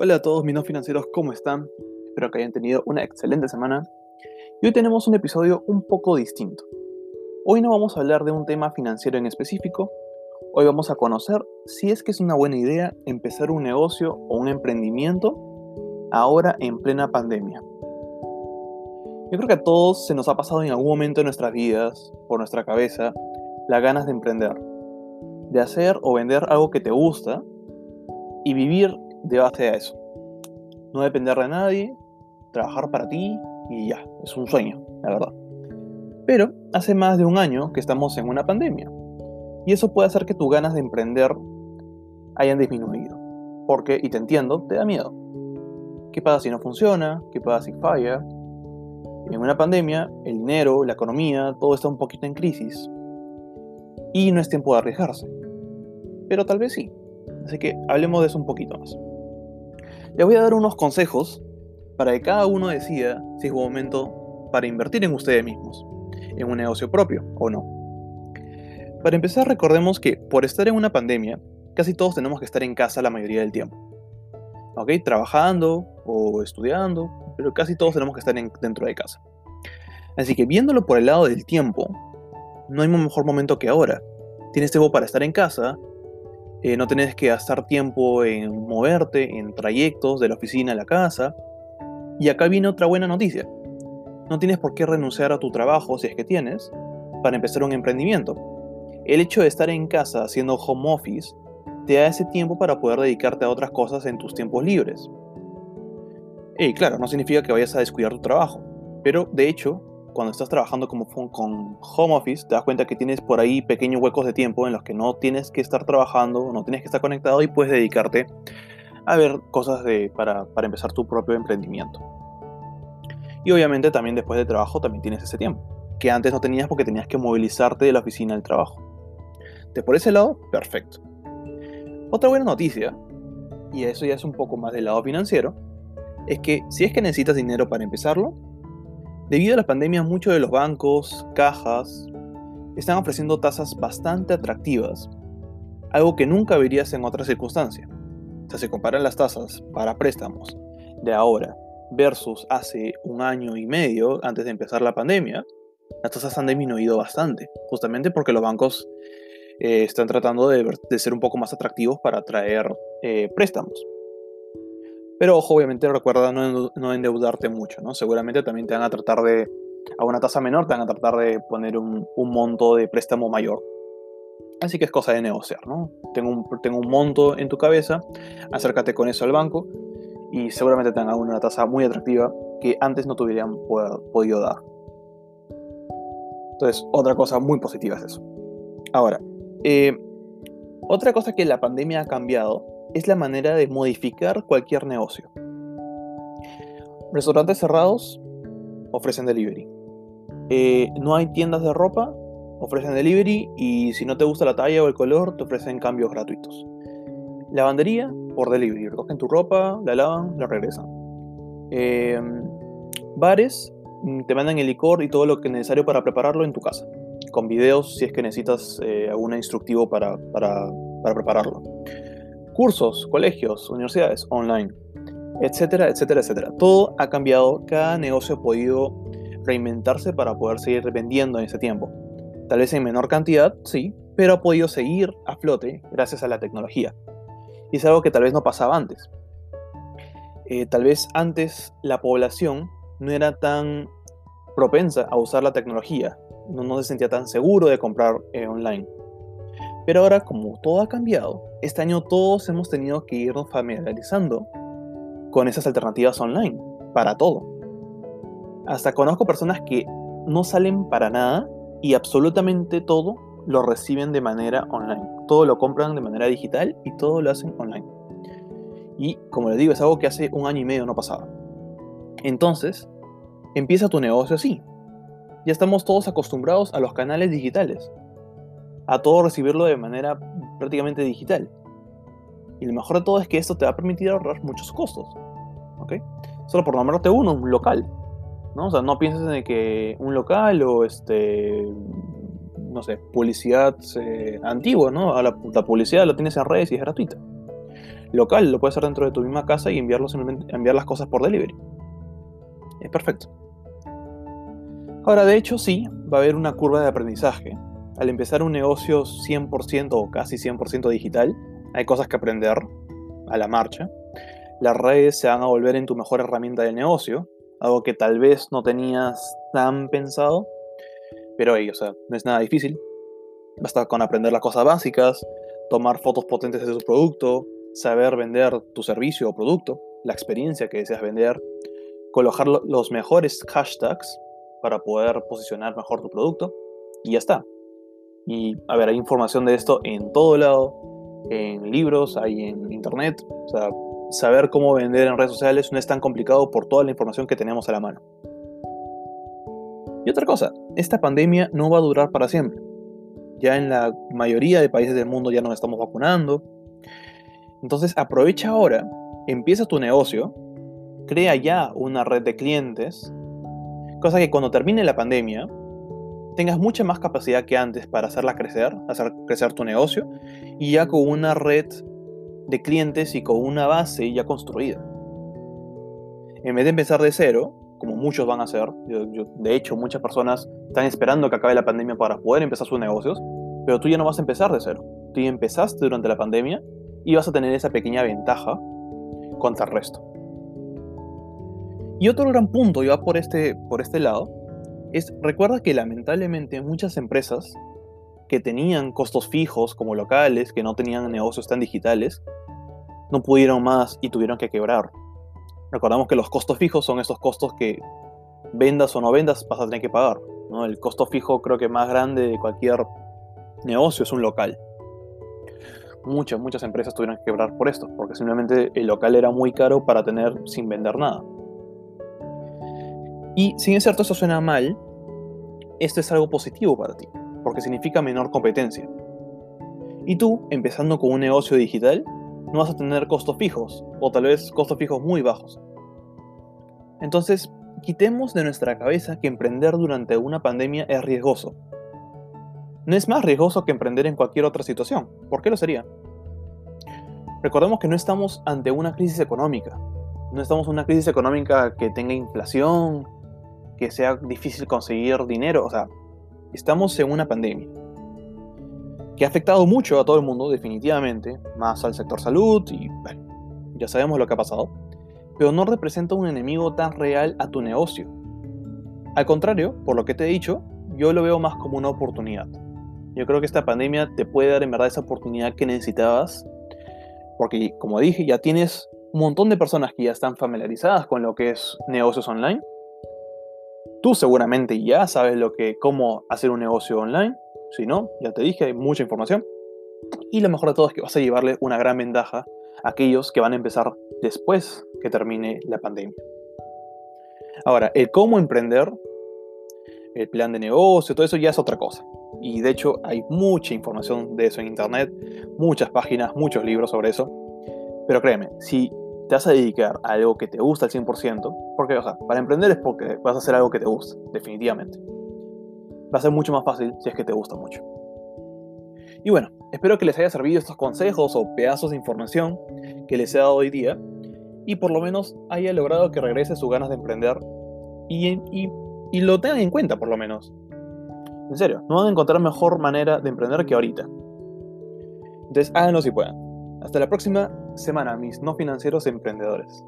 Hola a todos mis no financieros, ¿cómo están? Espero que hayan tenido una excelente semana. Y hoy tenemos un episodio un poco distinto. Hoy no vamos a hablar de un tema financiero en específico. Hoy vamos a conocer si es que es una buena idea empezar un negocio o un emprendimiento ahora en plena pandemia. Yo creo que a todos se nos ha pasado en algún momento de nuestras vidas, por nuestra cabeza, las ganas de emprender, de hacer o vender algo que te gusta y vivir de base a eso. No depender de nadie, trabajar para ti y ya, es un sueño, la verdad. Pero hace más de un año que estamos en una pandemia y eso puede hacer que tus ganas de emprender hayan disminuido. Porque, y te entiendo, te da miedo. ¿Qué pasa si no funciona? ¿Qué pasa si falla? En una pandemia, el dinero, la economía, todo está un poquito en crisis. Y no es tiempo de arriesgarse. Pero tal vez sí. Así que hablemos de eso un poquito más. Les voy a dar unos consejos para que cada uno decida si es buen momento para invertir en ustedes mismos, en un negocio propio o no. Para empezar, recordemos que por estar en una pandemia, casi todos tenemos que estar en casa la mayoría del tiempo. ¿Ok? Trabajando o estudiando, pero casi todos tenemos que estar dentro de casa. Así que viéndolo por el lado del tiempo, no hay un mejor momento que ahora. Tienes tiempo para estar en casa, eh, no tenés que gastar tiempo en moverte, en trayectos de la oficina a la casa. Y acá viene otra buena noticia. No tienes por qué renunciar a tu trabajo, si es que tienes, para empezar un emprendimiento. El hecho de estar en casa haciendo home office te da ese tiempo para poder dedicarte a otras cosas en tus tiempos libres. Y claro, no significa que vayas a descuidar tu trabajo, pero de hecho cuando estás trabajando como con home office, te das cuenta que tienes por ahí pequeños huecos de tiempo en los que no tienes que estar trabajando, no tienes que estar conectado y puedes dedicarte a ver cosas para, para empezar tu propio emprendimiento. Y obviamente también después de trabajo también tienes ese tiempo, que antes no tenías porque tenías que movilizarte de la oficina al trabajo. De por ese lado, perfecto. Otra buena noticia, y eso ya es un poco más del lado financiero, es que si es que necesitas dinero para empezarlo, Debido a la pandemia, muchos de los bancos, cajas, están ofreciendo tasas bastante atractivas, algo que nunca verías en otra circunstancia. O sea, se comparan las tasas para préstamos de ahora versus hace un año y medio antes de empezar la pandemia, las tasas han disminuido bastante, justamente porque los bancos eh, están tratando de, ser un poco más atractivos para atraer eh, préstamos. Pero ojo, obviamente recuerda no, endeudarte mucho, ¿no? Seguramente también te van a tratar de, a una tasa menor, te van a tratar de poner un, monto de préstamo mayor. Así que es cosa de negociar, ¿no? Tengo un, tengo un monto en tu cabeza, acércate con eso al banco y seguramente te dan una tasa muy atractiva que antes no te hubieran podido dar. Entonces, otra cosa muy positiva es eso. Ahora, eh, otra cosa que la pandemia ha cambiado es la manera de modificar cualquier negocio. Restaurantes cerrados ofrecen delivery. Eh, no hay tiendas de ropa, ofrecen delivery y si no te gusta la talla o el color, te ofrecen cambios gratuitos. Lavandería por delivery, recogen tu ropa, la lavan, la regresan. Em, bares mm, te mandan el licor y todo lo que es necesario para prepararlo en tu casa, con videos si es que necesitas eh, algún instructivo para, para prepararlo cursos, colegios, universidades online, etcétera, etcétera, etcétera. Todo ha cambiado, cada negocio ha podido reinventarse para poder seguir vendiendo en ese tiempo. Tal vez en menor cantidad, sí, pero ha podido seguir a flote gracias a la tecnología. Y es algo que tal vez no pasaba antes. Eh, tal vez antes la población no era tan propensa a usar la tecnología, no, se sentía tan seguro de comprar eh, online. Pero ahora, como todo ha cambiado, este año todos hemos tenido que irnos familiarizando con esas alternativas online, para todo. Hasta conozco personas que no salen para nada y absolutamente todo lo reciben de manera online. Todo lo compran de manera digital y todo lo hacen online. Y como les digo, es algo que hace un año y medio no pasaba. Entonces, empieza tu negocio así. Ya estamos todos acostumbrados a los canales digitales a todo recibirlo de manera prácticamente digital. Y lo mejor de todo es que esto te va a permitir ahorrar muchos costos. ¿Ok? Solo por nombrarte uno, un local. ¿no? O sea, no pienses en que un local o este. No sé, publicidad eh, antigua, ¿no? La, publicidad la tienes en redes y es gratuita. local, lo puedes hacer dentro de tu misma casa y enviar las cosas por delivery. Es perfecto. Ahora, de hecho, sí, va a haber una curva de aprendizaje. Al empezar un negocio 100% o casi 100% digital, hay cosas que aprender a la marcha. Las redes se van a volver en tu mejor herramienta de negocio, algo que tal vez no tenías tan pensado, pero ahí, o sea, no es nada difícil. Basta con aprender las cosas básicas, tomar fotos potentes de tu producto, saber vender tu servicio o producto, la experiencia que deseas vender, colocar los mejores hashtags para poder posicionar mejor tu producto y ya está. Y a ver, hay información de esto en todo lado, en libros, hay en internet, o sea, saber cómo vender en redes sociales no es tan complicado por toda la información que tenemos a la mano. Y otra cosa, esta pandemia no va a durar para siempre. Ya en la mayoría de países del mundo ya nos estamos vacunando. Entonces aprovecha ahora, empieza tu negocio, crea ya una red de clientes, cosa que cuando termine la pandemia tengas mucha más capacidad que antes para hacerla crecer, hacer crecer tu negocio y ya con una red de clientes y con una base ya construida. En vez de empezar de cero, como muchos van a hacer, de hecho muchas personas están esperando que acabe la pandemia para poder empezar sus negocios, pero tú ya no vas a empezar de cero. Tú ya empezaste durante la pandemia y vas a tener esa pequeña ventaja contra el resto. Y otro gran punto, y va por este, por este lado, es recuerda que lamentablemente muchas empresas que tenían costos fijos como locales, que no tenían negocios tan digitales, no pudieron más y tuvieron que quebrar. Recordamos que los costos fijos son esos costos que vendas o no vendas vas a tener que pagar. ¿no? El costo fijo creo que más grande de cualquier negocio es un local. Muchas, muchas empresas tuvieron que quebrar por esto, porque simplemente el local era muy caro para tener sin vender nada. Y si es cierto, eso suena mal, esto es algo positivo para ti, porque significa menor competencia. Y tú, empezando con un negocio digital, no vas a tener costos fijos, o tal vez costos fijos muy bajos. Entonces, quitemos de nuestra cabeza que emprender durante una pandemia es riesgoso. No es más riesgoso que emprender en cualquier otra situación. ¿Por qué lo sería? Recordemos que no estamos ante una crisis económica. No estamos en una crisis económica que tenga inflación, que sea difícil conseguir dinero. O sea, estamos en una pandemia que ha afectado mucho a todo el mundo, definitivamente, más al sector salud y ya sabemos lo que ha pasado, pero no representa un enemigo tan real a tu negocio. Al contrario, por lo que te he dicho, yo lo veo más como una oportunidad. Yo creo que esta pandemia te puede dar en verdad esa oportunidad que necesitabas, porque como dije, ya tienes un montón de personas que ya están familiarizadas con lo que es negocios online. Tú seguramente ya sabes lo que, cómo hacer un negocio online si no, ya te dije, hay mucha información. Y lo mejor de todo es que vas a llevarle una gran ventaja a aquellos que van a empezar después que termine la pandemia. Ahora, el cómo emprender, el plan de negocio, todo eso ya es otra cosa. Y de hecho hay mucha información de eso en internet, muchas páginas, muchos libros sobre eso. Pero créeme, si te vas a dedicar a algo que te gusta al 100%, porque, o para emprender es porque vas a hacer algo que te gusta, definitivamente va a ser mucho más fácil si es que te gusta mucho. Y bueno, espero que les haya servido estos consejos o pedazos de información que les he dado hoy día y por lo menos haya logrado que regrese sus ganas de emprender y, y lo tengan en cuenta por lo menos. En serio, no van a encontrar mejor manera de emprender que ahorita. Entonces háganlo si puedan. Hasta la próxima semana, mis no financieros emprendedores.